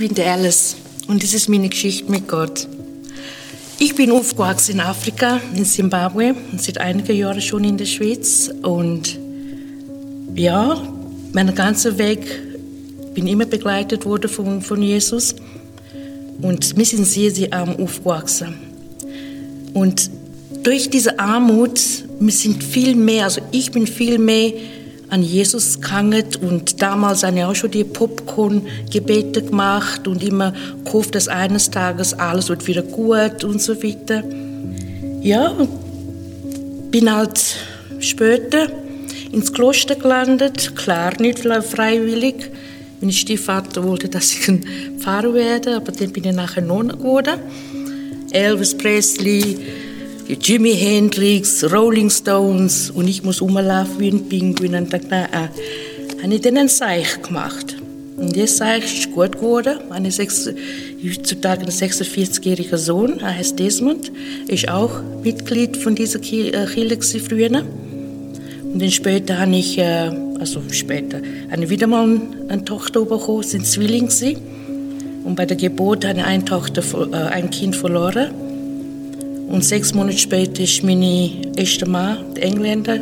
Ich bin der Alice und das ist meine Geschichte mit Gott. Ich bin aufgewachsen in Afrika, in Zimbabwe und seit einigen Jahren schon in der Schweiz. Und ja, mein ganzer Weg bin immer begleitet worden von, von Jesus. Und wir sind sehr, sehr arm aufgewachsen. Und durch diese Armut, wir sind viel mehr, also ich bin viel mehr an Jesus gehangen und damals habe ich auch schon die Popcorn-Gebete gemacht und immer gehofft, dass eines Tages alles wird wieder gut und so weiter. Ja, bin halt später ins Kloster gelandet, klar nicht freiwillig. Mein Stiefvater wollte, dass ich ein Pfarrer werde, aber dann bin ich nachher Nonne geworden. Elvis Presley, Jimi Hendrix, Rolling Stones und ich muss rumlaufen wie ein Pinguin und dachte, na, äh, habe ich dann ein Seich gemacht. Und das Seich ist gut geworden. Sechs, heutzutage ein 46-jähriger Sohn, er heißt Desmond, ist auch Mitglied von dieser Kirche äh, früher. Und dann später habe ich, äh, also später, habe ich wieder mal eine Tochter bekommen, sind Zwillinge. Und bei der Geburt habe ich eine Tochter, äh, ein Kind verloren. Und sechs Monate später ist meine erste Mann, der Engländer,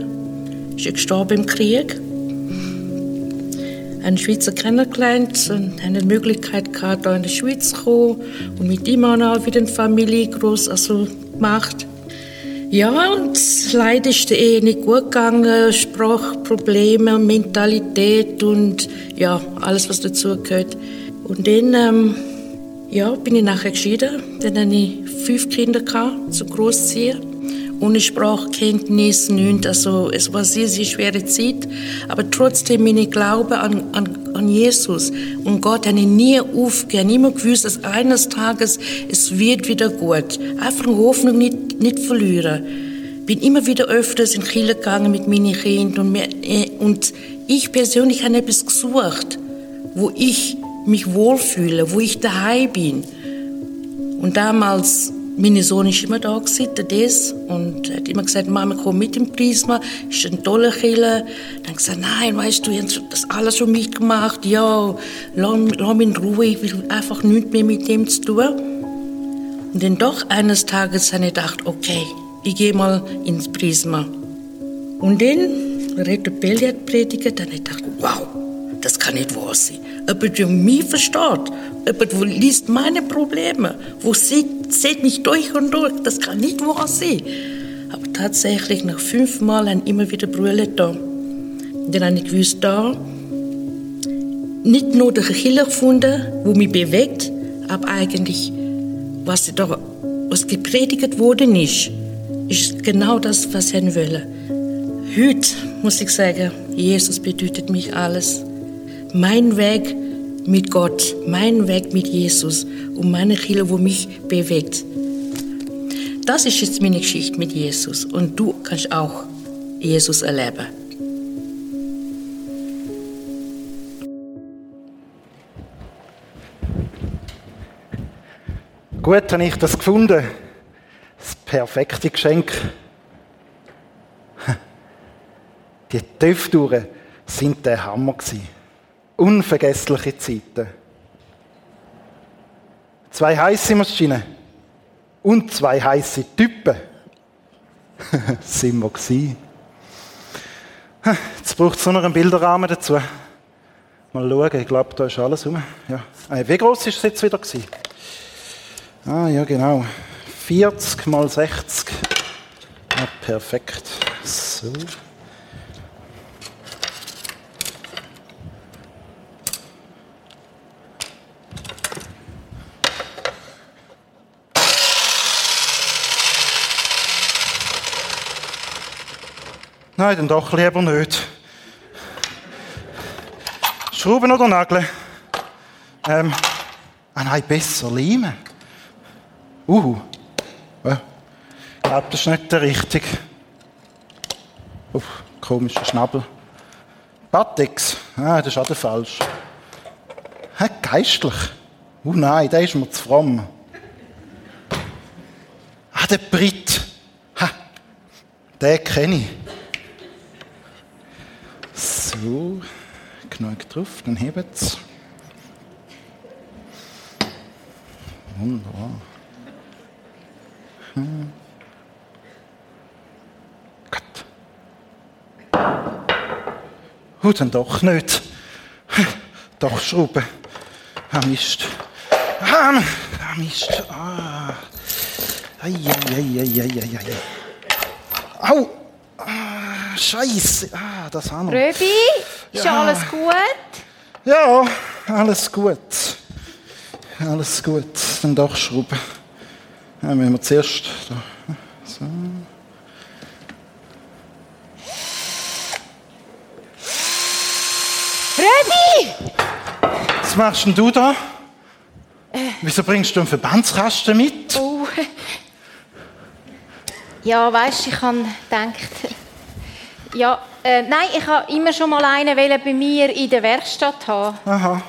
ist gestorben im Krieg. Einen Schweizer kennengelernt und die Möglichkeit hier in die Schweiz zu kommen und mit ihm auch wieder eine Familie groß also gemacht. Ja, und leider ist die Ehe nicht gut gegangen. Sprachprobleme, Mentalität und ja, alles, was dazu gehört. Und dann ähm, ja, bin ich nachher geschieden. Dann hatte ich fünf Kinder zu großziehen. Ohne Sprachkenntnis, nichts. Also, es war eine sehr, sehr schwere Zeit. Aber trotzdem, mein Glaube an, an, an Jesus und Gott habe ich nie aufgegeben. Immer gewusst, dass eines Tages es wird wieder gut. Einfach Hoffnung nicht, nicht verlieren. Bin immer wieder öfters in Chile gegangen mit meinen Kindern. Und, mir, äh, und ich persönlich habe etwas gesucht, wo ich mich wohlfühle, wo ich daheim bin. Und damals, mein Sohn ist immer da gewesen, der und hat immer gesagt, Mama, komm mit im Prisma, ist ein toller Killer. Dann gesagt, nein, weißt du, ich habe das alles schon mitgemacht, ja, lass, lass mich in Ruhe, ich will einfach nichts mehr mit dem zu tun. Und dann doch eines Tages habe ich gedacht, okay, ich gehe mal ins Prisma. Und dann, Reto Belli hat predigt, dann habe ich gedacht, wow, das kann nicht wahr sein. Jemand, der mich versteht, jemand, der liest meine Probleme, wo sieht, sieht mich durch und durch, das kann nicht wahr sein. Aber tatsächlich, nach fünf Mal haben immer wieder Brüder da. Dann habe ich gewusst, da, nicht nur der Killer gefunden, wo mich bewegt, aber eigentlich, was da, was gepredigt worden ist, ist genau das, was ich will. Heute muss ich sagen, Jesus bedeutet mich alles mein Weg mit Gott, mein Weg mit Jesus und meine Kirche, wo mich bewegt. Das ist jetzt meine Geschichte mit Jesus und du kannst auch Jesus erleben. Gut habe ich das gefunden. Das perfekte Geschenk. Die Töpftouren sind der Hammer gewesen. Unvergessliche Zeiten. Zwei heiße Maschinen und zwei heiße Typen. sind wir gewesen. Jetzt braucht es noch einen Bilderrahmen dazu. Mal schauen, ich glaube, da ist alles rum. Ja. Ah, wie groß ist es jetzt wieder gewesen? Ah, ja, genau. 40 mal 60. Ja, perfekt. So. Nein, dann doch lieber nicht. Schrauben oder Nageln? Ähm, ah nein, besser Leimen. Uh, ich glaube, das ist nicht der richtige. Uff, komischer Schnabel. Batex, ah, das ist auch der falsch. Hä, geistlich? Uh, nein, der ist mir zu fromm. Ah, der Brit. Ha, den kenne ich. So, genug drauf, dann hebt's. Wunderbar. Hm. Gut. Oh, dann doch nicht. Doch Schrauben. Ah, Mist. Ah, ah Mist. Ah. Ei, ei, ei, ei, ei, ei. Au! Ah, Scheiße. Ah, das haben wir. Röbi, ist Ja. alles gut? Ja, alles gut. Alles gut. Dann doch Schrauben. Ja, müssen wir zuerst. Da. So. Röbi! Was machst denn du da? Wieso bringst du einen Verbandskasten mit? Oh. Ja, weißt du, ich habe gedacht. Ja, äh, nein, ich habe immer schon mal einen bei mir in der Werkstatt haben. Aha.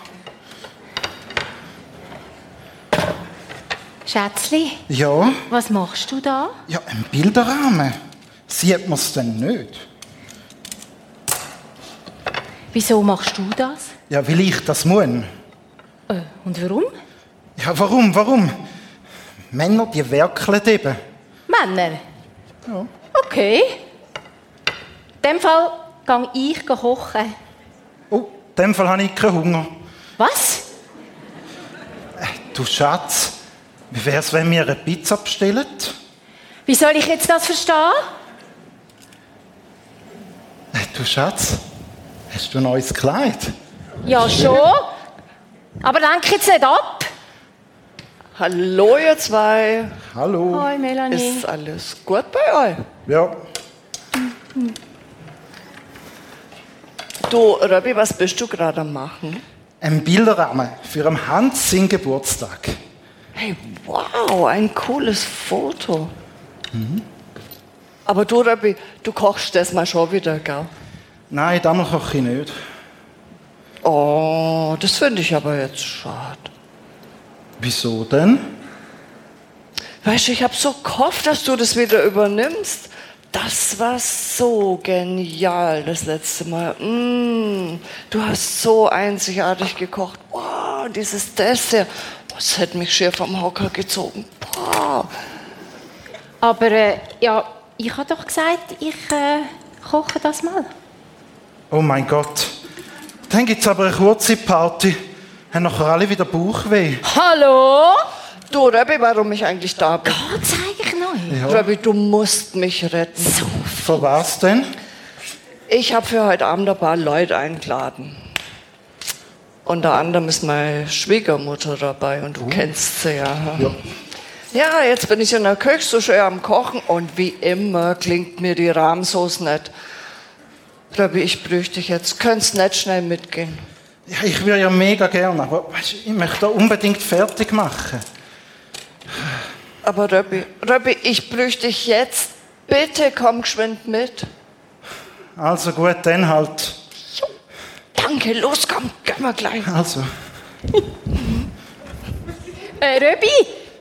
Schätzli, Ja, was machst du da? ja, ein Bilderrahmen. Sieht man es denn nicht? Wieso machst du das? Ja, weil ich das muss. Äh, und warum? Ja, warum, warum? Männer, die werkeln eben. Männer? Ja. Okay. In dem Fall gehe ich kochen. Oh, in dem Fall habe ich keinen Hunger. Was? Du Schatz, wie wär's, wenn wir eine Pizza bestellen? Wie soll ich jetzt das verstehen? Äh, Du Schatz, hast du ein neues Kleid? Ja, schon. Aber lenk jetzt nicht ab. Hallo ihr zwei. Hallo. Hoi, Melanie. Ist alles gut bei euch? Ja, Du, Robby, was bist du gerade am machen? ein Bilderrahmen für am Hans seinen Geburtstag. Hey, wow, ein cooles Foto. Aber du, Robby, du kochst das mal schon wieder, gell? Nein, damals koche ich nicht. Oh, das finde ich aber jetzt schade. Wieso denn? Weißt du, ich habe so gehofft, dass du das wieder übernimmst. Das war so genial das letzte Mal. Mm, du hast so einzigartig gekocht. Wow, dieses Dessert. Das hätte mich schier vom Hocker gezogen. Boah. Aber äh, ja, ich habe doch gesagt, ich äh, koche das mal. Oh mein Gott. Dann gibt es aber eine kurze Party. Haben nachher alle wieder Bauchweh. Hallo? Du, Rebbe, warum ich eigentlich da bin? Zeig ich neu. Ja. Rebbe, du musst mich retten. Für was denn? Ich habe für heute Abend ein paar Leute eingeladen. Unter anderem ist meine Schwiegermutter dabei und du kennst sie ja. Ja. Ja, jetzt bin ich in der Küche so schön am Kochen und wie immer klingt mir die Rahmsauce nicht. Rebbe, ich bräuchte dich jetzt. Könntest nicht schnell mitgehen? Ja, ich würde ja mega gerne, aber weißt, ich möchte da unbedingt fertig machen. Aber Rebbe, Rebbe, ich bräuchte dich jetzt. Bitte komm geschwind mit. Also gut, dann halt. Danke, los, komm, gehen wir gleich. Also. Äh, Röbi,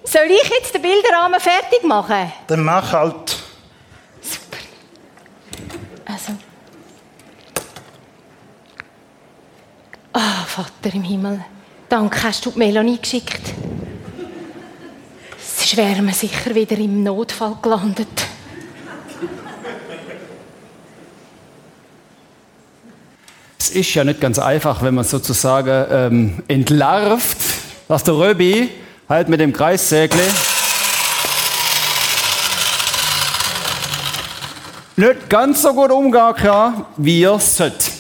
soll ich jetzt den Bilderrahmen fertig machen? Dann mach halt. Super. Also. Ah, Vater im Himmel. Danke, hast du die Melanie geschickt. Sonst wären wir sicher wieder im Notfall gelandet. Es ist ja nicht ganz einfach, wenn man sozusagen ähm, entlarvt, dass der Röbi halt mit dem Kreissägle nicht ganz so gut umgehen kann, wie er sollte.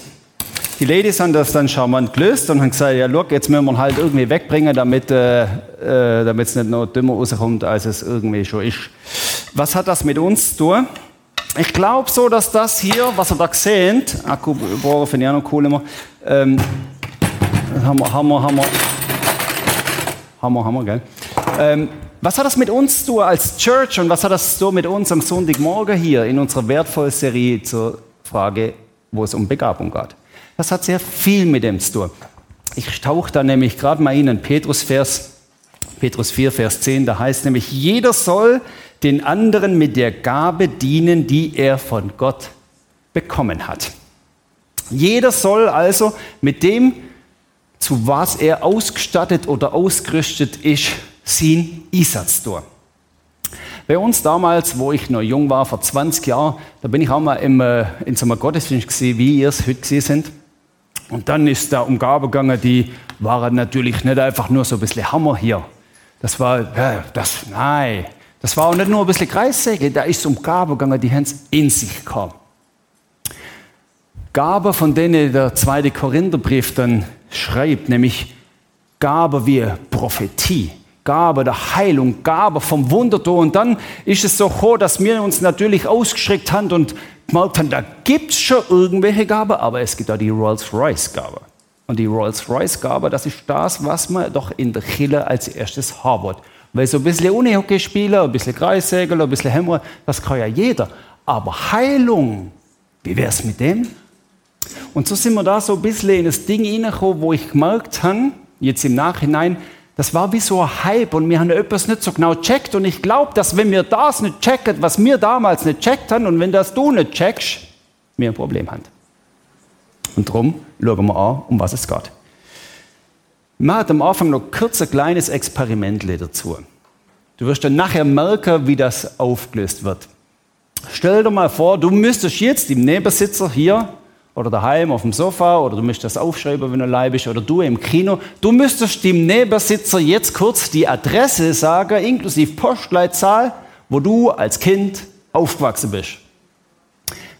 Die Ladies haben das dann charmant gelöst und haben gesagt, ja, look, jetzt müssen wir ihn halt irgendwie wegbringen, damit äh, äh, es nicht noch dümmer rauskommt, als es irgendwie schon ist. Was hat das mit uns zu tun? Ich glaube so, dass das hier, was ihr da seht, Akkubohrer finde ich auch noch cool immer, ähm, Hammer, Hammer, Hammer, Hammer, Hammer, gell? Ähm, was hat das mit uns zu tun als Church und was hat das so mit uns am Sonntagmorgen hier in unserer wertvollen Serie zur Frage, wo es um Begabung geht? Das hat sehr viel mit dem zu tun. Ich tauche da nämlich gerade mal in einen Petrus-Vers, Petrus 4, Vers 10, da heißt nämlich, jeder soll den anderen mit der Gabe dienen, die er von Gott bekommen hat. Jeder soll also mit dem, zu was er ausgestattet oder ausgerüstet ist, seinen Einsatz tun. Bei uns damals, wo ich noch jung war, vor 20 Jahren, da bin ich auch mal im, äh, in so einem Gottesdienst gesehen, wie ihr es heute gesehen sind. Und dann ist da um Gabe gegangen, die waren natürlich nicht einfach nur so ein bisschen Hammer hier. Das war, das, nein, das war auch nicht nur ein bisschen Kreissäge, da ist um Gabe gegangen, die haben in sich kam. Gabe, von denen der zweite Korintherbrief dann schreibt, nämlich Gabe wie Prophetie. Gabe der Heilung, Gabe vom Wundertor. Und dann ist es so hoch, dass wir uns natürlich ausgeschreckt haben und gemerkt haben, da gibt es schon irgendwelche Gabe, aber es gibt auch die Rolls-Royce-Gabe. Und die Rolls-Royce-Gabe, das ist das, was man doch in der Kille als erstes haben Weil so ein bisschen Unihockey spielen, ein bisschen Kreissäger, ein bisschen Hämmer, das kann ja jeder. Aber Heilung, wie wäre es mit dem? Und so sind wir da so ein bisschen in das Ding hineingekommen, wo ich gemerkt habe, jetzt im Nachhinein, das war wie so ein Hype und wir haben etwas nicht so genau checkt. Und ich glaube, dass wenn wir das nicht checken, was wir damals nicht checkt haben, und wenn das du nicht checkst, wir ein Problem haben. Und darum schauen wir an, um was es geht. Man hat am Anfang noch kurz ein kleines Experiment dazu. Du wirst dann nachher merken, wie das aufgelöst wird. Stell dir mal vor, du müsstest jetzt im Nebensitzer hier oder daheim auf dem Sofa oder du möchtest das aufschreiben, wenn du allein bist oder du im Kino. Du müsstest dem Nebensitzer jetzt kurz die Adresse sagen, inklusive Postleitzahl, wo du als Kind aufgewachsen bist.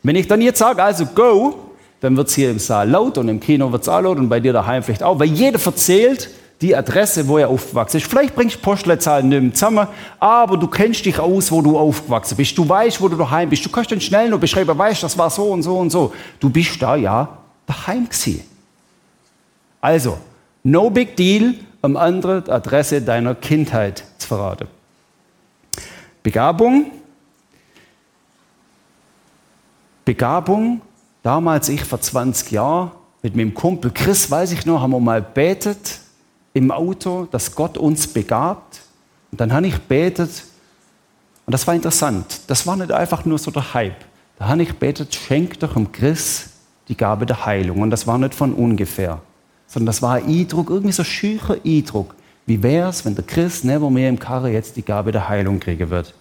Wenn ich dann jetzt sage, also go, dann wird es hier im Saal laut und im Kino wird es auch laut und bei dir daheim vielleicht auch, weil jeder erzählt, die Adresse, wo er aufgewachsen ist. Vielleicht bringst du Postleitzahlen nicht zusammen, aber du kennst dich aus, wo du aufgewachsen bist. Du weißt, wo du daheim bist. Du kannst dann schnell noch beschreiben, weißt, das war so und so und so. Du bist da ja daheim gewesen. Also, no big deal, am anderen die Adresse deiner Kindheit zu verraten. Begabung. Begabung, damals ich vor 20 Jahren, mit meinem Kumpel Chris, weiß ich noch, haben wir mal betet im Auto, dass Gott uns begabt. Und dann habe ich betet und das war interessant. Das war nicht einfach nur so der Hype. Da habe ich betet, schenk doch dem Chris die Gabe der Heilung. Und das war nicht von ungefähr, sondern das war ein Eindruck, irgendwie so schücher Eindruck. Wie wäre es, wenn der Chris neben mir im Karre jetzt die Gabe der Heilung kriegen wird?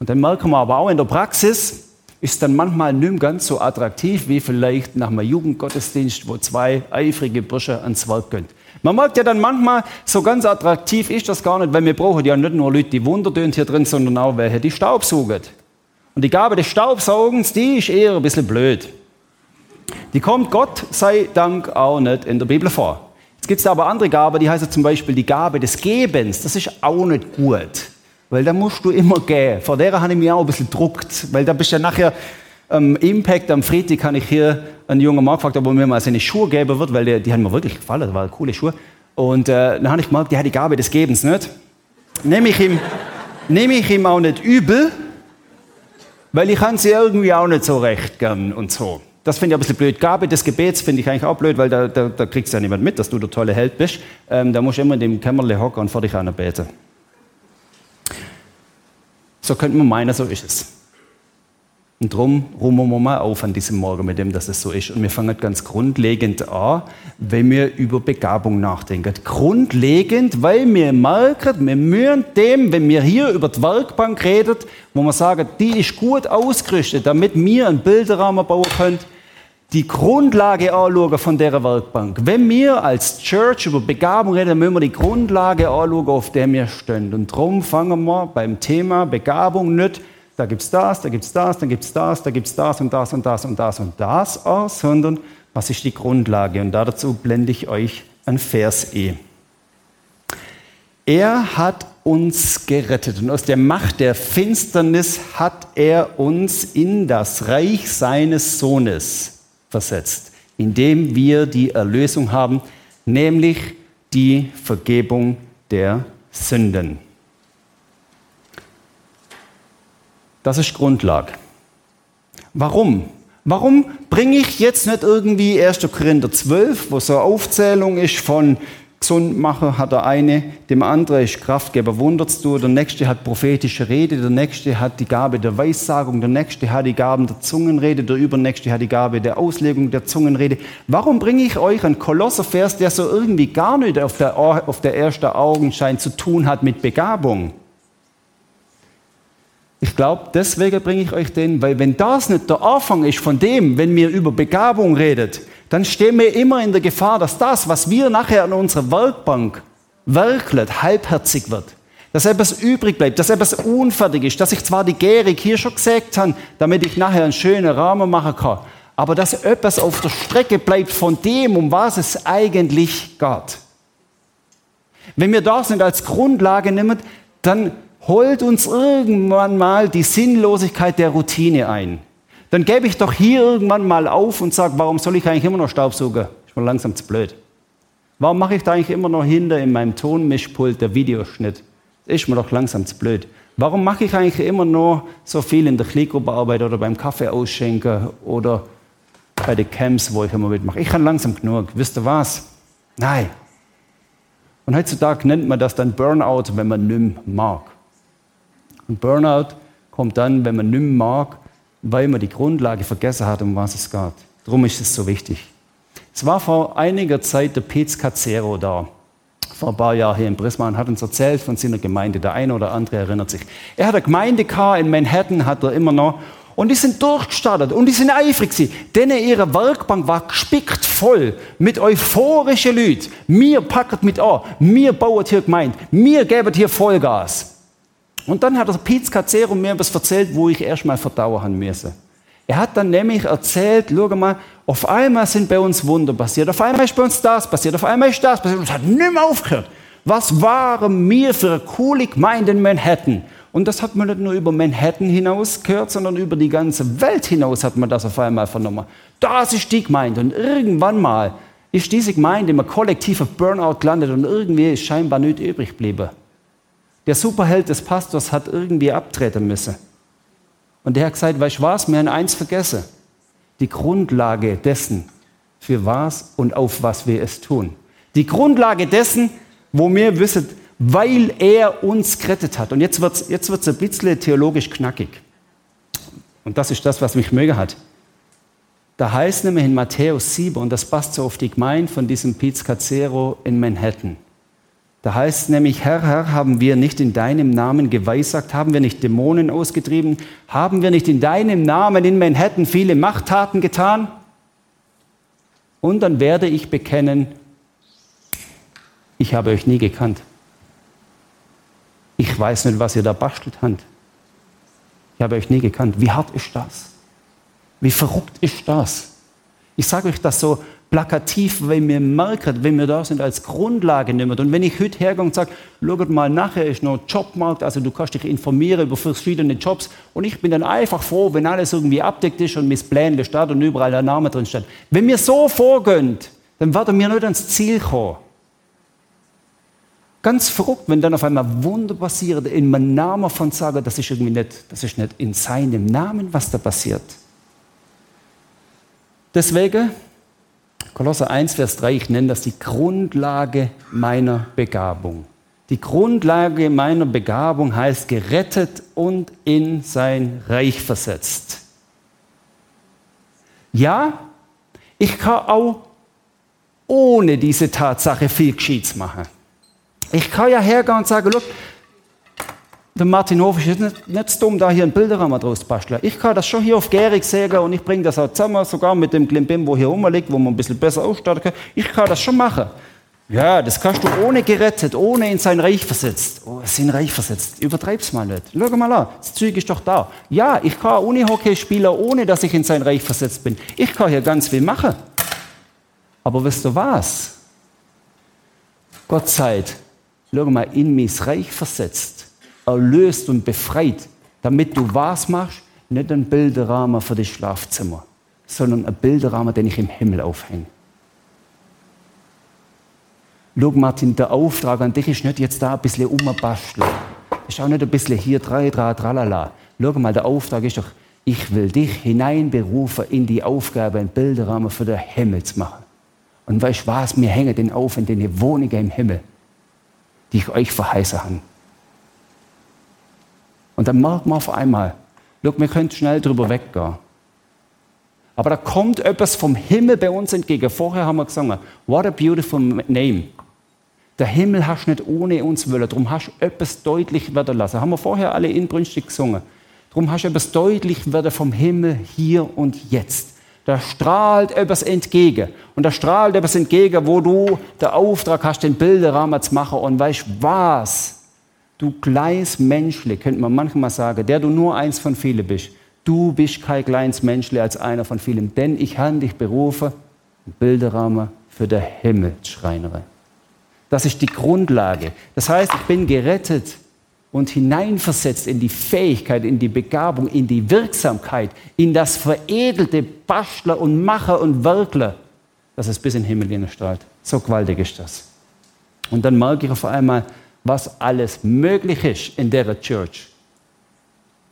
Und dann merken wir aber auch in der Praxis, ist dann manchmal nicht ganz so attraktiv wie vielleicht nach einem Jugendgottesdienst, wo zwei eifrige Bursche ans Werk gehen. Man merkt ja dann manchmal, so ganz attraktiv ist das gar nicht, weil wir brauchen ja nicht nur Leute, die Wunder tun hier drin, sondern auch welche, die Staubsaugen. Und die Gabe des Staubsaugens, die ist eher ein bisschen blöd. Die kommt Gott sei Dank auch nicht in der Bibel vor. Jetzt gibt es aber andere Gaben, die heißt zum Beispiel die Gabe des Gebens. Das ist auch nicht gut, weil da musst du immer gehen. Vor der habe ich mich auch ein bisschen druckt, weil da bist du ja nachher am Impact am Freitag habe ich hier einen jungen Mann gefragt, ob er mir mal seine Schuhe geben wird, weil die, die haben mir wirklich gefallen, das waren coole Schuhe. Und äh, dann habe ich gemerkt, die hat die Gabe des Gebens nicht. Nehme ich ihm, nehme ich ihm auch nicht übel, weil ich kann sie irgendwie auch nicht so recht gern und so. Das finde ich ein bisschen blöd. Gabe des Gebets finde ich eigentlich auch blöd, weil da, da, da kriegst ja niemand mit, dass du der tolle Held bist. Ähm, da musst du immer in dem Kämmerle hocken und vor dich beten. So könnte man meinen, so ist es. Und darum ruhen wir mal auf an diesem Morgen mit dem, dass es so ist. Und wir fangen ganz grundlegend an, wenn wir über Begabung nachdenken. Grundlegend, weil wir merken, wir müssen dem, wenn wir hier über die Werkbank reden, wo wir sagen, die ist gut ausgerüstet, damit wir einen Bilderrahmen bauen können, die Grundlage anschauen von der Werkbank. Wenn wir als Church über Begabung reden, müssen wir die Grundlage anschauen, auf der wir stehen. Und darum fangen wir beim Thema Begabung nicht da gibt es das, da gibt es das, dann gibt es das, da gibt es das und das und das und das und das aus, sondern was ist die Grundlage? Und dazu blende ich euch ein Vers E. Er hat uns gerettet und aus der Macht der Finsternis hat er uns in das Reich seines Sohnes versetzt, indem wir die Erlösung haben, nämlich die Vergebung der Sünden. Das ist Grundlage. Warum? Warum bringe ich jetzt nicht irgendwie 1. Korinther 12, wo so eine Aufzählung ist von gesund machen, hat der eine, dem anderen ist Kraftgeber, wunderst du, der nächste hat prophetische Rede, der nächste hat die Gabe der Weissagung, der nächste hat die Gaben der Zungenrede, der übernächste hat die Gabe der Auslegung der Zungenrede. Warum bringe ich euch einen Kolosservers, der so irgendwie gar nicht auf der, auf der ersten Augenschein zu tun hat mit Begabung? Ich glaube, deswegen bringe ich euch den, weil wenn das nicht der Anfang ist von dem, wenn wir über Begabung redet, dann stehen wir immer in der Gefahr, dass das, was wir nachher an unserer Werkbank werkelt, halbherzig wird. Dass etwas übrig bleibt, dass etwas unfertig ist, dass ich zwar die Gärig hier schon gesägt habe, damit ich nachher einen schönen Rahmen machen kann, aber dass etwas auf der Strecke bleibt von dem, um was es eigentlich geht. Wenn wir das nicht als Grundlage nehmen, dann holt uns irgendwann mal die Sinnlosigkeit der Routine ein. Dann gebe ich doch hier irgendwann mal auf und sage, warum soll ich eigentlich immer noch Staubsaugen? Ist mir langsam zu blöd. Warum mache ich da eigentlich immer noch hinter in meinem Tonmischpult der Videoschnitt? Ist mir doch langsam zu blöd. Warum mache ich eigentlich immer noch so viel in der Klickgruppenarbeit oder beim Kaffee ausschenken oder bei den Camps, wo ich immer mitmache? Ich kann langsam genug. Wisst ihr was? Nein. Und heutzutage nennt man das dann Burnout, wenn man nimm mag. Und Burnout kommt dann, wenn man mehr mag, weil man die Grundlage vergessen hat, um was es geht. Darum ist es so wichtig. Es war vor einiger Zeit der Pez Cazzero da, vor ein paar Jahren hier in Brisbane, und hat uns erzählt von seiner Gemeinde. Der eine oder andere erinnert sich. Er hat eine Gemeinde in Manhattan, hat er immer noch. Und die sind durchgestartet und die sind eifrig gewesen. Denn ihre Werkbank war gespickt voll mit euphorischen Leuten. Wir packen mit an, wir bauen hier Gemeinde, wir geben hier Vollgas. Und dann hat der Piz Cacero mir etwas erzählt, wo ich erst mal verdauen haben müssen. Er hat dann nämlich erzählt, schau mal, auf einmal sind bei uns Wunder passiert, auf einmal ist bei uns das passiert, auf einmal ist das passiert und es hat nicht mehr aufgehört. Was waren wir für eine coole Gemeinde in Manhattan? Und das hat man nicht nur über Manhattan hinaus gehört, sondern über die ganze Welt hinaus hat man das auf einmal vernommen. Das ist die Gemeinde. Und irgendwann mal ist diese Gemeinde im kollektiven Burnout gelandet und irgendwie ist scheinbar nicht übrig geblieben. Der Superheld des Pastors hat irgendwie abtreten müssen. Und der hat gesagt, weißt du was, wir haben eins vergessen. Die Grundlage dessen, für was und auf was wir es tun. Die Grundlage dessen, wo wir wissen, weil er uns gerettet hat. Und jetzt wird es jetzt wird's ein bisschen theologisch knackig. Und das ist das, was mich möge hat. Da heißt nämlich in Matthäus 7, und das passt so auf die Gemeinde von diesem Piz Cacero in Manhattan. Da heißt nämlich, Herr, Herr, haben wir nicht in deinem Namen geweissagt, haben wir nicht Dämonen ausgetrieben, haben wir nicht in deinem Namen in Manhattan viele Machttaten getan? Und dann werde ich bekennen, ich habe euch nie gekannt. Ich weiß nicht, was ihr da bastelt habt. Ich habe euch nie gekannt. Wie hart ist das? Wie verrückt ist das? Ich sage euch das so plakativ, weil wir merken, wenn wir da sind, als Grundlage nehmen. Und wenn ich heute hergehe und sage, schaut mal, nachher ist noch Jobmarkt, also du kannst dich informieren über verschiedene Jobs und ich bin dann einfach froh, wenn alles irgendwie abdeckt ist und mit Plänen steht und überall der Name drin steht. Wenn wir so vorgehen, dann werden wir nicht ans Ziel kommen. Ganz verrückt, wenn dann auf einmal Wunder passiert, in meinem Namen von sagen, das ist irgendwie nicht, das ist nicht in seinem Namen, was da passiert. Deswegen Kolosser 1, Vers 3, ich nenne das die Grundlage meiner Begabung. Die Grundlage meiner Begabung heißt gerettet und in sein Reich versetzt. Ja, ich kann auch ohne diese Tatsache viel Geschichts machen. Ich kann ja hergehen und sagen, look, der Martin Hof ist nicht, nicht dumm, da hier einen Bilderrahmen draus zu basteln. Ich kann das schon hier auf Gärig sägen und ich bringe das auch zusammen, sogar mit dem Klimbim, wo hier rumliegt, wo man ein bisschen besser ausstatten kann. Ich kann das schon machen. Ja, das kannst du ohne gerettet, ohne in sein Reich versetzt. Oh, sein Reich versetzt. Übertreib's mal nicht. Schau mal an, das Zeug ist doch da. Ja, ich kann Unihockey spielen, ohne dass ich in sein Reich versetzt bin. Ich kann hier ganz viel machen. Aber wisst du was? Gott sei, schau mal, in mein Reich versetzt erlöst und befreit, damit du was machst? Nicht ein Bilderrahmen für das Schlafzimmer, sondern ein Bilderrahmen, den ich im Himmel aufhänge. Schau, Martin, der Auftrag an dich ist nicht jetzt da ein bisschen umbasteln. Ist auch nicht ein bisschen hier, drei, drei, tralala. Schau mal, der Auftrag ist doch, ich will dich hineinberufen in die Aufgabe, einen Bilderrahmen für den Himmel zu machen. Und weißt du was, wir hängen den auf in den Wohnungen im Himmel, die ich euch verheißen habe. Und dann merkt man auf einmal, look, wir können schnell drüber weggehen. Aber da kommt etwas vom Himmel bei uns entgegen. Vorher haben wir gesungen, what a beautiful name. Der Himmel hast nicht ohne uns wollen, darum hast du etwas deutlich werden lassen. Haben wir vorher alle inbrünstig gesungen. Darum hast du etwas deutlich werden vom Himmel hier und jetzt. Da strahlt etwas entgegen. Und da strahlt etwas entgegen, wo du den Auftrag hast, den Bilderrahmen zu machen. Und weißt was? Du kleines Menschle, könnte man manchmal sagen, der du nur eins von vielen bist. Du bist kein kleines Menschle als einer von vielen, denn ich habe dich berufen, Bilderrahmen für den Himmel schreinere. Das ist die Grundlage. Das heißt, ich bin gerettet und hineinversetzt in die Fähigkeit, in die Begabung, in die Wirksamkeit, in das veredelte Bastler und Macher und Werkler, dass es bis in den Himmel hineinstrahlt. So gewaltig ist das. Und dann merke ich auf einmal, was alles möglich ist in der Church.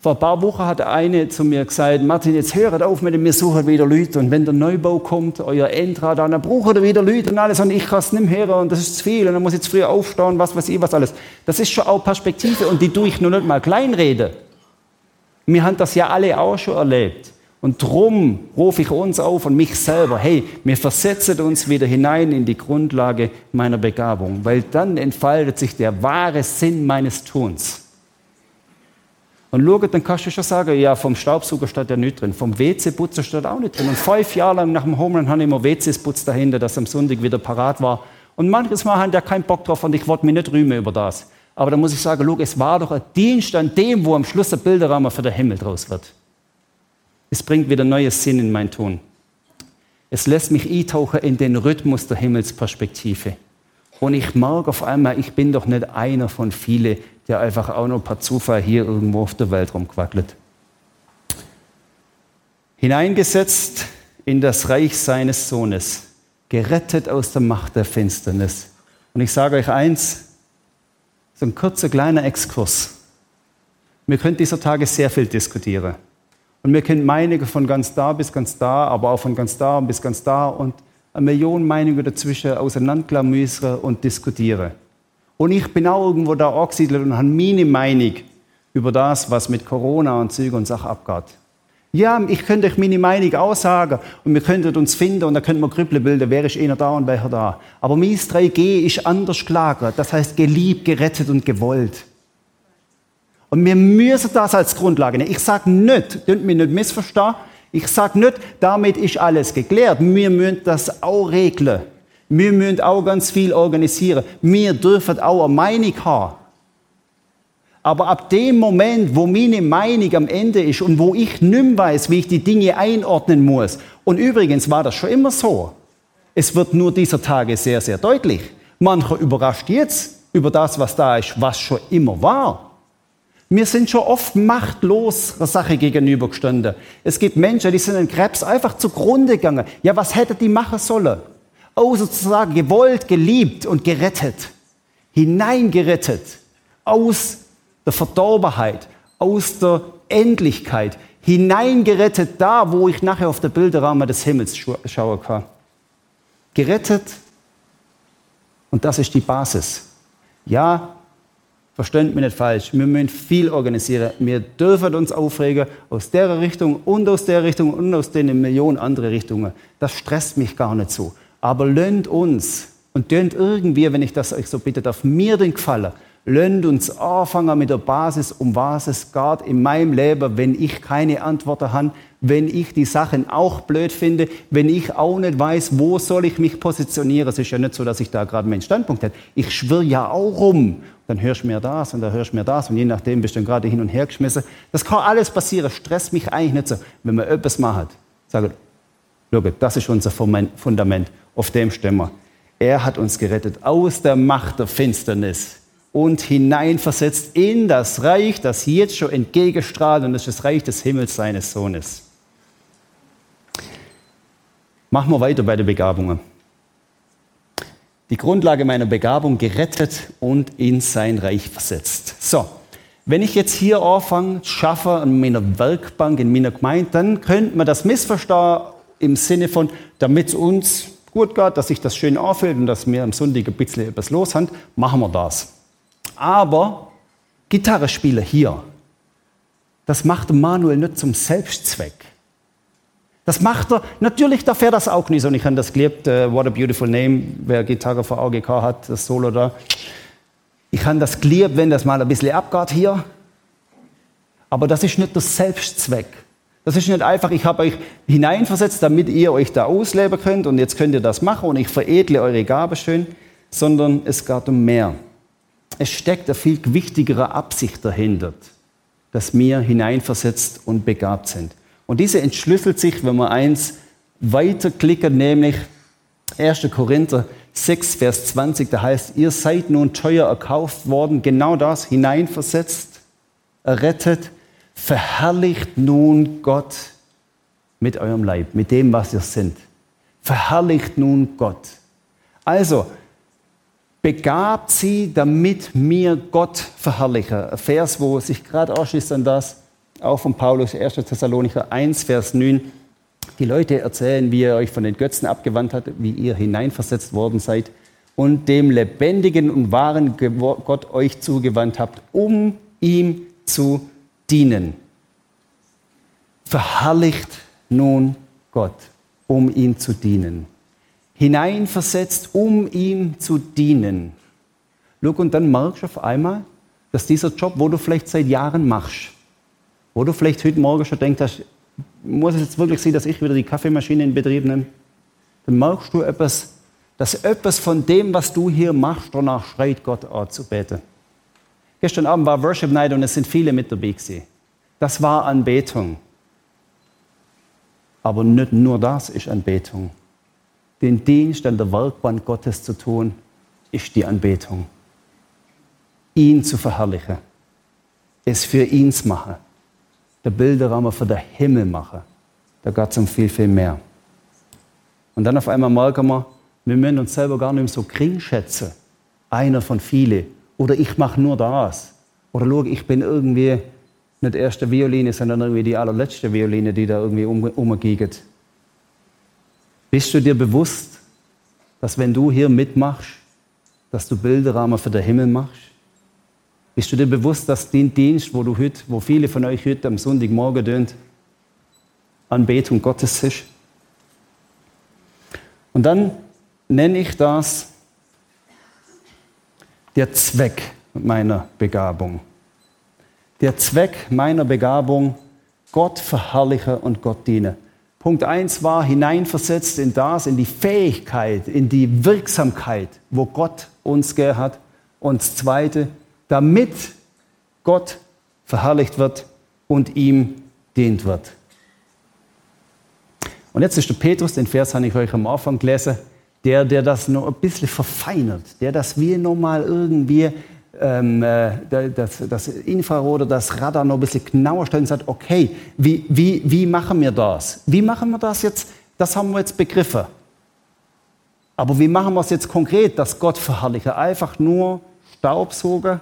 Vor ein paar Wochen hat eine zu mir gesagt, Martin, jetzt hört auf mit dem, wir suchen wieder Leute und wenn der Neubau kommt, euer Endrat, dann braucht ihr wieder Leute und alles und ich kann es nicht mehr hören und das ist zu viel und dann muss ich jetzt früher aufstehen, was weiß ich, was alles. Das ist schon auch Perspektive und die tue ich nur nicht mal kleinreden. Wir haben das ja alle auch schon erlebt. Und drum rufe ich uns auf und mich selber, hey, wir versetzen uns wieder hinein in die Grundlage meiner Begabung, weil dann entfaltet sich der wahre Sinn meines Tuns. Und schau, dann kannst du schon sagen, ja, vom Staubsauger steht ja nicht drin, vom WC-Putzer steht auch nicht drin. Und fünf Jahre lang nach dem Homerun habe ich immer WCs putzt dahinter, dass am Sonntag wieder parat war. Und manches Mal haben die keinen Bock drauf und ich wollte mich nicht rühmen über das. Aber da muss ich sagen, schau, es war doch ein Dienst an dem, wo am Schluss der Bilderrahmen für den Himmel draus wird. Es bringt wieder neues Sinn in mein Tun. Es lässt mich eintauchen in den Rhythmus der Himmelsperspektive. Und ich mag auf einmal, ich bin doch nicht einer von vielen, der einfach auch nur per Zufall hier irgendwo auf der Welt rumquackelt. Hineingesetzt in das Reich seines Sohnes, gerettet aus der Macht der Finsternis. Und ich sage euch eins, so ein kurzer kleiner Exkurs. Wir können dieser Tage sehr viel diskutieren. Und wir können Meinungen von ganz da bis ganz da, aber auch von ganz da bis ganz da und eine Million Meinungen dazwischen auseinanderklamüsern und diskutieren. Und ich bin auch irgendwo da angesiedelt und habe meine Meinung über das, was mit Corona und Züge und Sachen abgeht. Ja, ich könnte euch meine Meinung aussagen und wir könnten uns finden und dann könnten wir Grüppel bilden, wer ist einer da und welcher da. Aber mein 3G ist anders gelagert, das heißt geliebt, gerettet und gewollt. Und wir müssen das als Grundlage nehmen. Ich sage nicht, könnt mich nicht missverstehen, ich sage nicht, damit ist alles geklärt. Wir müssen das auch regeln. Wir müssen auch ganz viel organisieren. Wir dürfen auch eine Meinung haben. Aber ab dem Moment, wo meine Meinung am Ende ist und wo ich nicht mehr weiß, wie ich die Dinge einordnen muss, und übrigens war das schon immer so, es wird nur dieser Tage sehr, sehr deutlich. Mancher überrascht jetzt über das, was da ist, was schon immer war. Wir sind schon oft machtlos der Sache gegenübergestanden. Es gibt Menschen, die sind in Krebs einfach zugrunde gegangen. Ja, was hätte die machen sollen? oh sozusagen gewollt, geliebt und gerettet, hineingerettet aus der Verdorbenheit, aus der Endlichkeit, hineingerettet da, wo ich nachher auf der Bilderrahmen des Himmels schauen kann. Gerettet und das ist die Basis. Ja, versteht mich nicht falsch, wir müssen viel organisieren. Wir dürfen uns aufregen aus der Richtung und aus der Richtung und aus den Millionen andere Richtungen. Das stresst mich gar nicht so. Aber lönnt uns und tönt irgendwie, wenn ich das euch so bitte darf, mir den Gefallen, lönnt uns anfangen mit der Basis, um was es geht in meinem Leben, wenn ich keine Antworten habe, wenn ich die Sachen auch blöd finde, wenn ich auch nicht weiß, wo soll ich mich positionieren. Es ist ja nicht so, dass ich da gerade meinen Standpunkt hätte. Ich schwirr ja auch rum. Dann hörst du mir das und dann hörst du mir das und je nachdem bist du dann gerade hin und her geschmissen. Das kann alles passieren, stresst mich eigentlich nicht so. Wenn man etwas macht, sage, schau, das ist unser Fundament auf dem stehen wir. Er hat uns gerettet aus der Macht der Finsternis und hineinversetzt in das Reich, das jetzt schon entgegenstrahlt, und das ist das Reich des Himmels seines Sohnes. Machen wir weiter bei den Begabungen. Die Grundlage meiner Begabung gerettet und in sein Reich versetzt. So, wenn ich jetzt hier anfange, schaffe an meiner Werkbank, in meiner Gemeinde, dann könnte man das missverstehen im Sinne von, damit es uns gut geht, dass sich das schön anfühlt und dass wir am Sonntag ein bisschen etwas los haben, machen wir das. Aber Gitarre spielen hier, das macht Manuel nicht zum Selbstzweck. Das macht er, natürlich darf er das auch nicht. Und ich habe das geliebt, uh, What a Beautiful Name, wer Gitarre vor AGK hat, das Solo da. Ich habe das geliebt, wenn das mal ein bisschen abgeht hier. Aber das ist nicht der Selbstzweck. Das ist nicht einfach, ich habe euch hineinversetzt, damit ihr euch da ausleben könnt und jetzt könnt ihr das machen und ich veredle eure Gabe schön, sondern es geht um mehr. Es steckt eine viel wichtigere Absicht dahinter, dass wir hineinversetzt und begabt sind. Und diese entschlüsselt sich, wenn wir eins weiterklicken, nämlich 1. Korinther 6, Vers 20, da heißt, ihr seid nun teuer erkauft worden, genau das, hineinversetzt, errettet, verherrlicht nun Gott mit eurem Leib, mit dem, was ihr sind. Verherrlicht nun Gott. Also, begabt sie, damit mir Gott verherrliche. Ein Vers, wo sich gerade ausschließt an das, auch von Paulus, 1. Thessalonicher 1, Vers 9. Die Leute erzählen, wie ihr euch von den Götzen abgewandt habt, wie ihr hineinversetzt worden seid und dem lebendigen und wahren Gott euch zugewandt habt, um ihm zu dienen. Verherrlicht nun Gott, um ihm zu dienen. Hineinversetzt, um ihm zu dienen. Look, und dann merkst du auf einmal, dass dieser Job, wo du vielleicht seit Jahren machst, wo du vielleicht heute Morgen schon denkst, muss es jetzt wirklich sein, dass ich wieder die Kaffeemaschine in Betrieb nehme? Dann merkst du etwas, dass etwas von dem, was du hier machst, danach schreit, Gott anzubeten. Gestern Abend war Worship Night und es sind viele mit dabei gewesen. Das war Anbetung. Aber nicht nur das ist Anbetung. Den Dienst an der Werkbank Gottes zu tun, ist die Anbetung. Ihn zu verherrlichen, es für ihn zu machen, der Bilderrahmen für den Himmel machen. Da geht es um viel, viel mehr. Und dann auf einmal merken wir, wir müssen uns selber gar nicht mehr so gering schätzen. Einer von vielen oder ich mache nur das. Oder schau, ich bin irgendwie nicht erste Violine, sondern irgendwie die allerletzte Violine, die da irgendwie um, umgeht. Bist du dir bewusst, dass wenn du hier mitmachst, dass du Bilderrahmen für den Himmel machst? Bist du dir bewusst, dass den Dienst, wo du heute, wo viele von euch heute am Sonntagmorgen tun, Anbetung Gottes ist? Und dann nenne ich das der Zweck meiner Begabung. Der Zweck meiner Begabung, Gott verherrliche und Gott diene. Punkt 1 war hineinversetzt in das, in die Fähigkeit, in die Wirksamkeit, wo Gott uns hat. Und Zweite, damit Gott verherrlicht wird und ihm dient wird. Und jetzt ist der Petrus, den Vers habe ich euch am Anfang gelesen, der, der das noch ein bisschen verfeinert, der das wie nochmal irgendwie ähm, äh, das, das Infrarot oder das Radar noch ein bisschen genauer stellt und sagt, okay, wie, wie, wie machen wir das? Wie machen wir das jetzt? Das haben wir jetzt begriffen. Aber wie machen wir es jetzt konkret, dass Gott verherrliche? Einfach nur Staubsauger?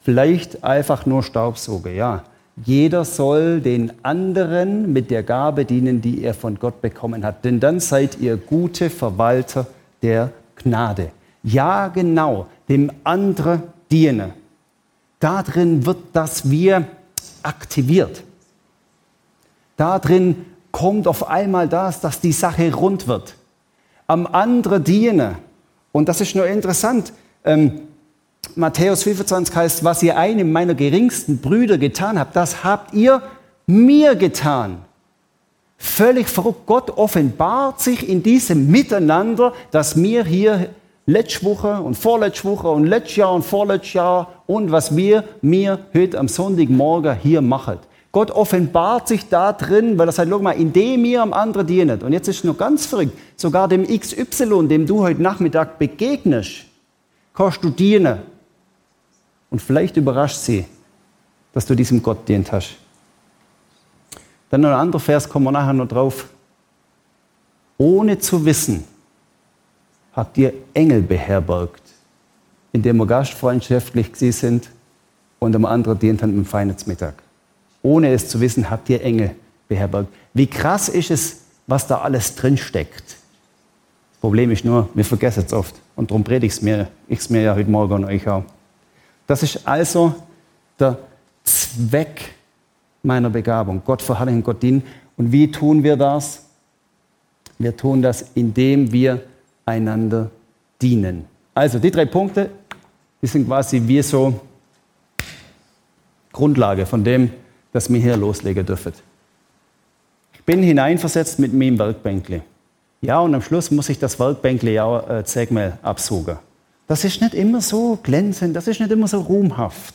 Vielleicht einfach nur Staubsauger, ja. Jeder soll den anderen mit der Gabe dienen, die er von Gott bekommen hat. Denn dann seid ihr gute Verwalter der Gnade. Ja, genau, dem anderen dienen. Darin wird das Wir aktiviert. Darin kommt auf einmal das, dass die Sache rund wird. Am anderen dienen. Und das ist nur interessant. Ähm, Matthäus 25 heißt, was ihr einem meiner geringsten Brüder getan habt, das habt ihr mir getan. Völlig verrückt. Gott offenbart sich in diesem Miteinander, das wir hier letzte Woche und vorletzte Woche und letztes Jahr und vorletztes Jahr und was wir mir heute am Sonntagmorgen hier machen. Gott offenbart sich da drin, weil er sagt, schau mal, indem ihr am anderen dienet. Und jetzt ist es noch ganz verrückt, sogar dem XY, dem du heute Nachmittag begegnest, kannst du dienen. Und vielleicht überrascht sie, dass du diesem Gott dient hast. Dann noch ein anderer Vers, kommen wir nachher noch drauf. Ohne zu wissen, habt ihr Engel beherbergt, indem wir gastfreundschaftlich sind und am anderen dient haben mit dem Mittag. Ohne es zu wissen, habt ihr Engel beherbergt. Wie krass ist es, was da alles drinsteckt. Problem ist nur, wir vergessen es oft. Und darum predige ich es mir, ich's mir ja heute Morgen an euch auch. Das ist also der Zweck meiner Begabung. Gott verherrlichen, Gott dienen. Und wie tun wir das? Wir tun das, indem wir einander dienen. Also die drei Punkte, die sind quasi wie so Grundlage von dem, dass wir hier loslegen dürfen. Ich bin hineinversetzt mit meinem Werkbänkli. Ja, und am Schluss muss ich das Werkbänkli ja äh, mal absuchen. Das ist nicht immer so glänzend, das ist nicht immer so ruhmhaft.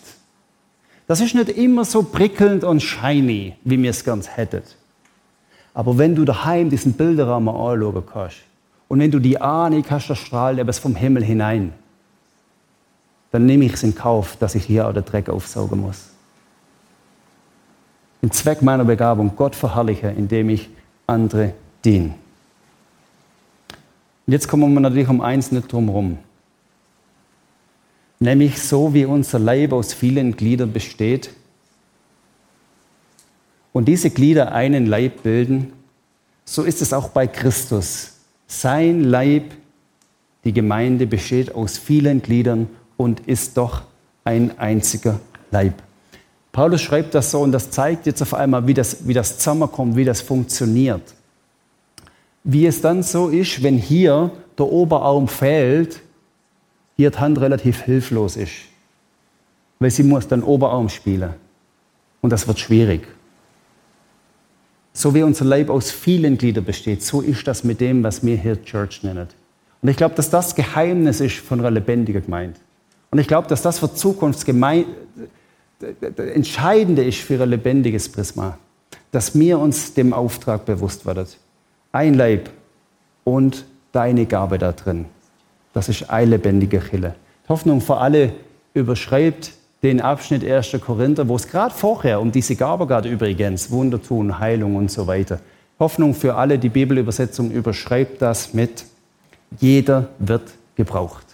Das ist nicht immer so prickelnd und shiny, wie wir es ganz hättet. Aber wenn du daheim diesen Bilderrahmen anschauen kannst und wenn du die Ahnung hast, das strahlt etwas vom Himmel hinein, dann nehme ich es in Kauf, dass ich hier auch den Dreck aufsaugen muss. Den Zweck meiner Begabung Gott verherrliche, indem ich andere diene. Und jetzt kommen wir natürlich um eins nicht drum herum. Nämlich so wie unser Leib aus vielen Gliedern besteht und diese Glieder einen Leib bilden, so ist es auch bei Christus. Sein Leib, die Gemeinde, besteht aus vielen Gliedern und ist doch ein einziger Leib. Paulus schreibt das so und das zeigt jetzt auf einmal, wie das, wie das zusammenkommt, wie das funktioniert. Wie es dann so ist, wenn hier der Oberarm fällt, hier die Hand relativ hilflos ist. Weil sie muss dann Oberarm spielen. Und das wird schwierig. So wie unser Leib aus vielen Gliedern besteht, so ist das mit dem, was wir hier Church nennen. Und ich glaube, dass das Geheimnis ist von einer lebendigen Gemeinde. Und ich glaube, dass das für Zukunftsgemeinde Entscheidende ist für ein lebendiges Prisma, dass wir uns dem Auftrag bewusst werden. Ein Leib und deine Gabe da drin. Das ist eine lebendige Chille. Die Hoffnung für alle überschreibt den Abschnitt 1. Korinther, wo es gerade vorher um diese Gabe geht übrigens, Wunder tun, Heilung und so weiter. Hoffnung für alle, die Bibelübersetzung überschreibt das mit, jeder wird gebraucht.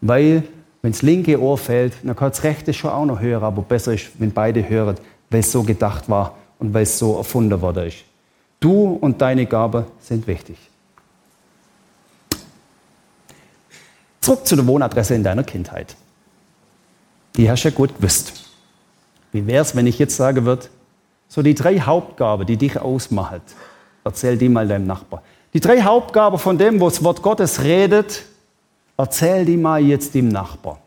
Weil, wenn das linke Ohr fällt, dann kann das rechte schon auch noch hören, aber besser ist, wenn beide hören, weil es so gedacht war und weil es so erfunden worden ist. Du und deine Gabe sind wichtig. Zurück zu der Wohnadresse in deiner Kindheit. Die hast du ja gut gewusst. Wie wäre es, wenn ich jetzt sagen würde, so die drei Hauptgaben, die dich ausmachen, erzähl die mal deinem Nachbar. Die drei Hauptgaben von dem, wo das Wort Gottes redet, erzähl die mal jetzt dem Nachbar.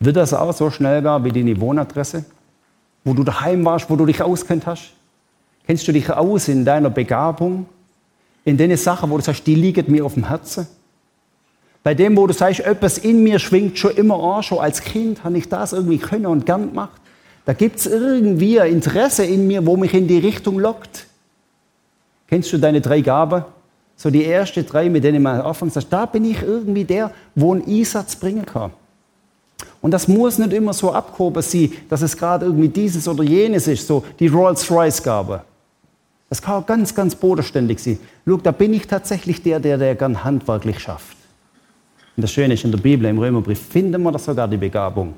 Wird das auch so schnell gehen wie deine Wohnadresse? Wo du daheim warst, wo du dich auskennt hast? Kennst du dich aus in deiner Begabung? In den Sachen, wo du sagst, die liegen mir auf dem Herzen? Bei dem, wo du sagst, etwas in mir schwingt schon immer an, schon als Kind habe ich das irgendwie können und gern gemacht. Da gibt es irgendwie ein Interesse in mir, wo mich in die Richtung lockt. Kennst du deine drei Gaben? So die ersten drei, mit denen man anfängt, sagst, da bin ich irgendwie der, wo ein Einsatz bringen kann. Und das muss nicht immer so abgehoben sein, dass es gerade irgendwie dieses oder jenes ist, so die Rolls-Royce-Gabe. Das kann auch ganz, ganz bodenständig sein. Schau, da bin ich tatsächlich der, der, der gern handwerklich schafft. Und das Schöne ist, in der Bibel, im Römerbrief, finden wir das sogar die Begabung.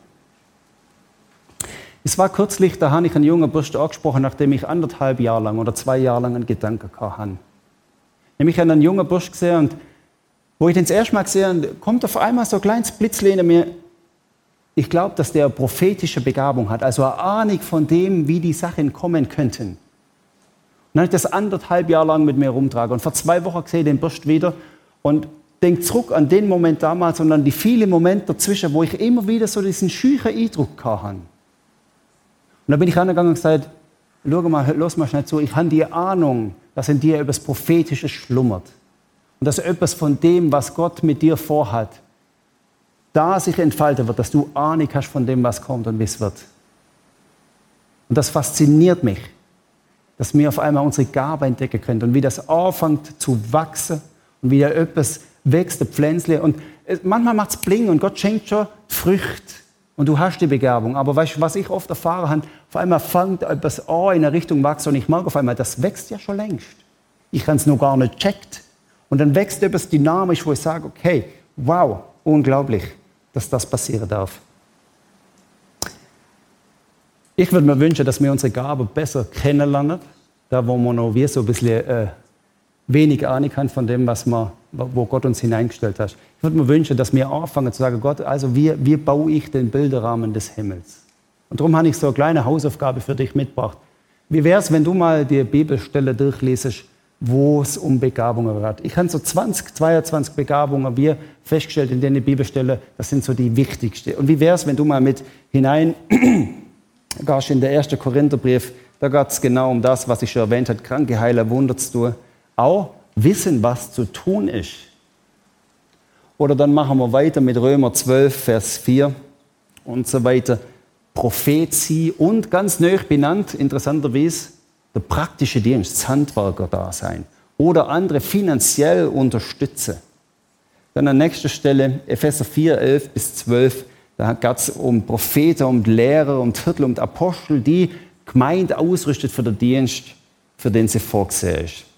Es war kürzlich, da habe ich einen jungen Bursch angesprochen, nachdem ich anderthalb Jahre lang oder zwei Jahre lang einen Gedanken hatte. Nämlich einen jungen Bursch gesehen und wo ich den das erste Mal gesehen habe, kommt auf einmal so ein kleines Blitzlein in mir. Ich glaube, dass der prophetische Begabung hat, also eine Ahnung von dem, wie die Sachen kommen könnten. Und dann habe ich das anderthalb Jahre lang mit mir rumtragen und vor zwei Wochen gesehen den Bursch wieder und denke zurück an den Moment damals und an die vielen Momente dazwischen, wo ich immer wieder so diesen schüchen Eindruck hatte. Und dann bin ich angegangen und gesagt, schau mal, los mal schnell zu, ich habe die Ahnung, dass in dir etwas Prophetisches schlummert. Und dass etwas von dem, was Gott mit dir vorhat, da sich entfalten wird, dass du Ahnung hast von dem, was kommt und wie es wird. Und das fasziniert mich, dass wir auf einmal unsere Gabe entdecken können und wie das anfängt zu wachsen und wie da etwas wächst, ein Pflänzle. Und manchmal macht es Bling und Gott schenkt schon Früchte. Und du hast die Begabung. Aber weißt du, was ich oft erfahren habe? Auf einmal fängt etwas an in eine Richtung wachsen und ich mag auf einmal, das wächst ja schon längst. Ich kann es noch gar nicht checkt. Und dann wächst etwas dynamisch, wo ich sage, okay, wow, unglaublich, dass das passieren darf. Ich würde mir wünschen, dass wir unsere Gabe besser kennenlernen, da wo wir noch wie so ein bisschen äh, wenig Ahnung haben von dem, was wir, wo Gott uns hineingestellt hat. Ich würde mir wünschen, dass wir anfangen zu sagen, Gott, also wie, wie baue ich den Bilderrahmen des Himmels? Und darum habe ich so eine kleine Hausaufgabe für dich mitgebracht. Wie wäre es, wenn du mal die Bibelstelle durchlesest, wo es um Begabungen geht? Ich habe so 20, 22 Begabungen, wir festgestellt in der Bibelstelle, das sind so die wichtigsten. Und wie wäre es, wenn du mal mit hinein gehst in der ersten Korintherbrief, da geht es genau um das, was ich schon erwähnt habe, Kranke heiler, Wunder zu tun. Auch wissen, was zu tun ist. Oder dann machen wir weiter mit Römer 12, Vers 4 und so weiter. Prophetie und ganz neu benannt, interessanterweise, der praktische Dienst, das Handwerker-Dasein oder andere finanziell unterstützen. Dann an nächster Stelle Epheser 4, 11 bis 12, da geht es um Propheten, um Lehrer, um Titel, um Apostel, die Gemeinde ausrüstet für den Dienst, für den sie vorgesehen ist.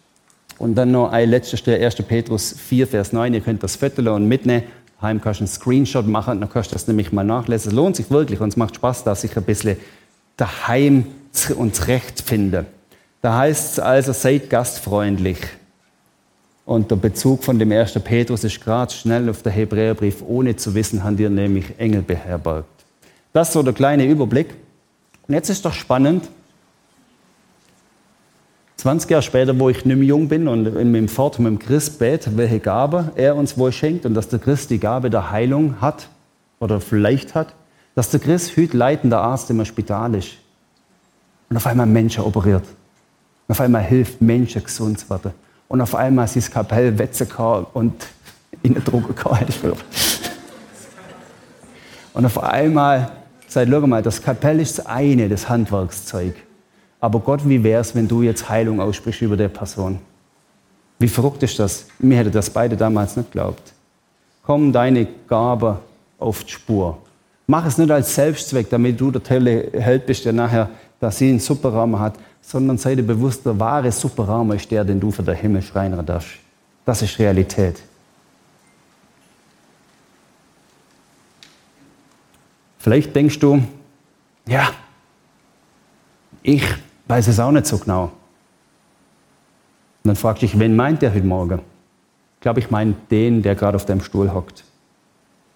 Und dann noch eine letzte Stelle, 1. Petrus 4, Vers 9, ihr könnt das Viertel und mitnehmen heim kannst du einen Screenshot machen, dann kannst du das nämlich mal nachlesen. Es lohnt sich wirklich und es macht Spaß, da sich ein bisschen daheim und zurechtfinden. Da heißt es also, seid gastfreundlich. Und der Bezug von dem 1. Petrus ist gerade schnell auf der Hebräerbrief, ohne zu wissen, haben dir nämlich Engel beherbergt. Das ist so der kleine Überblick. Und jetzt ist doch spannend, 20 Jahre später, wo ich nicht mehr jung bin und mit dem Vater, mit dem Christ bete, welche Gabe er uns wohl schenkt und dass der Christ die Gabe der Heilung hat oder vielleicht hat, dass der Christ heute leitender Arzt im Spital ist und auf einmal Menschen operiert. Und auf einmal hilft Menschen gesund zu werden. Und auf einmal sein Kapell wetzen kann und in der Drucke kann. Und auf einmal, seid, schau mal, das Kapell ist das eine, das Handwerkszeug. Aber Gott, wie wäre es, wenn du jetzt Heilung aussprichst über der Person? Wie verrückt ist das? Mir hätte das beide damals nicht geglaubt. Komm deine Gabe auf die Spur. Mach es nicht als Selbstzweck, damit du der tolle Held bist, der nachher, dass sie einen Superraum hat, sondern sei dir bewusst, der wahre Superraum ist der, den du für den Himmel schreien darfst. Das ist Realität. Vielleicht denkst du, ja, ich weiß es auch nicht so genau. Und dann fragst du dich, wen meint der heute Morgen? Ich glaube, ich meine den, der gerade auf deinem Stuhl hockt.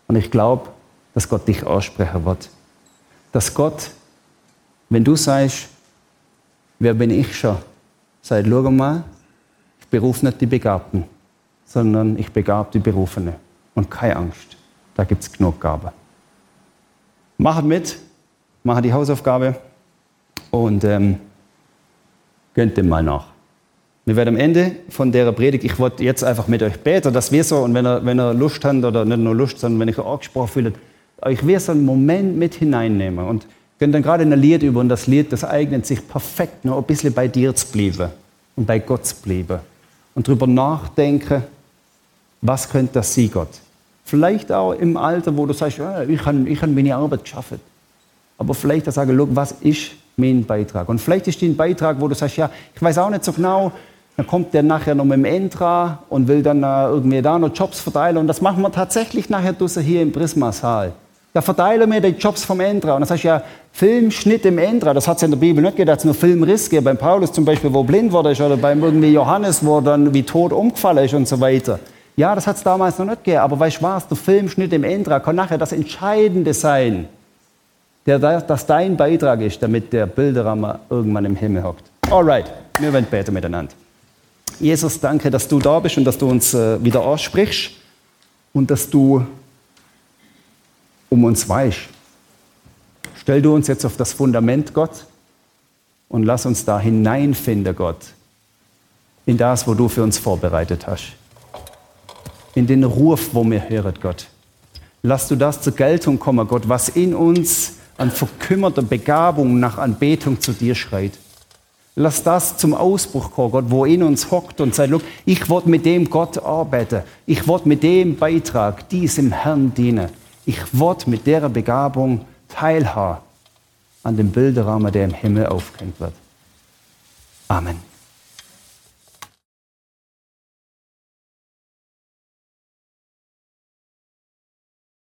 Und ich glaube, dass Gott dich aussprechen wird. Dass Gott, wenn du sagst, wer bin ich schon? Sagt, schau mal, ich berufe nicht die Begabten, sondern ich begab die Berufene. Und keine Angst, da gibt es genug Gabe. Mach mit, mach die Hausaufgabe und ähm, Gönnt dem mal nach. Wir werden am Ende von der Predigt, ich wollte jetzt einfach mit euch beten, dass wir so, und wenn ihr, wenn ihr Lust habt, oder nicht nur Lust, sondern wenn ich euch angesprochen fühlt, euch wir so einen Moment mit hineinnehmen und könnt dann gerade in ein Lied über und das Lied, das eignet sich perfekt, nur ein bisschen bei dir zu bleiben und bei Gott zu bleiben und darüber nachdenken, was könnte das sein, Gott? Vielleicht auch im Alter, wo du sagst, ja, ich habe ich meine Arbeit geschafft. Aber vielleicht auch sagen, look, was ist mein Beitrag. Und vielleicht ist dein Beitrag, wo du sagst, ja, ich weiß auch nicht so genau, dann kommt der nachher noch mit dem Entra und will dann äh, irgendwie da noch Jobs verteilen. Und das machen wir tatsächlich nachher hier im Prisma-Saal. Da verteilen wir die Jobs vom Entra. Und das heißt ja, Filmschnitt im Entra, das hat es in der Bibel nicht es nur Filmriss gegeben. Beim Paulus zum Beispiel, wo blind wurde oder beim irgendwie Johannes, wo dann wie tot umgefallen ist und so weiter. Ja, das hat es damals noch nicht gegeben. Aber weißt du was, der Filmschnitt im Entra kann nachher das Entscheidende sein der, dass dein Beitrag ist, damit der Bilderrahmen irgendwann im Himmel hockt. Alright, wir werden beten miteinander. Jesus, danke, dass du da bist und dass du uns äh, wieder aussprichst und dass du um uns weißt. Stell du uns jetzt auf das Fundament, Gott, und lass uns da hineinfinden, Gott, in das, wo du für uns vorbereitet hast. In den Ruf, wo wir hören, Gott. Lass du das zur Geltung kommen, Gott, was in uns an verkümmerter Begabung nach Anbetung zu dir schreit. Lass das zum Ausbruch kommen, Gott, wo in uns hockt und sagt, ich will mit dem Gott arbeiten. Ich will mit dem Beitrag diesem Herrn dienen. Ich will mit der Begabung teilhaben an dem Bilderrahmen, der im Himmel aufgehängt wird. Amen.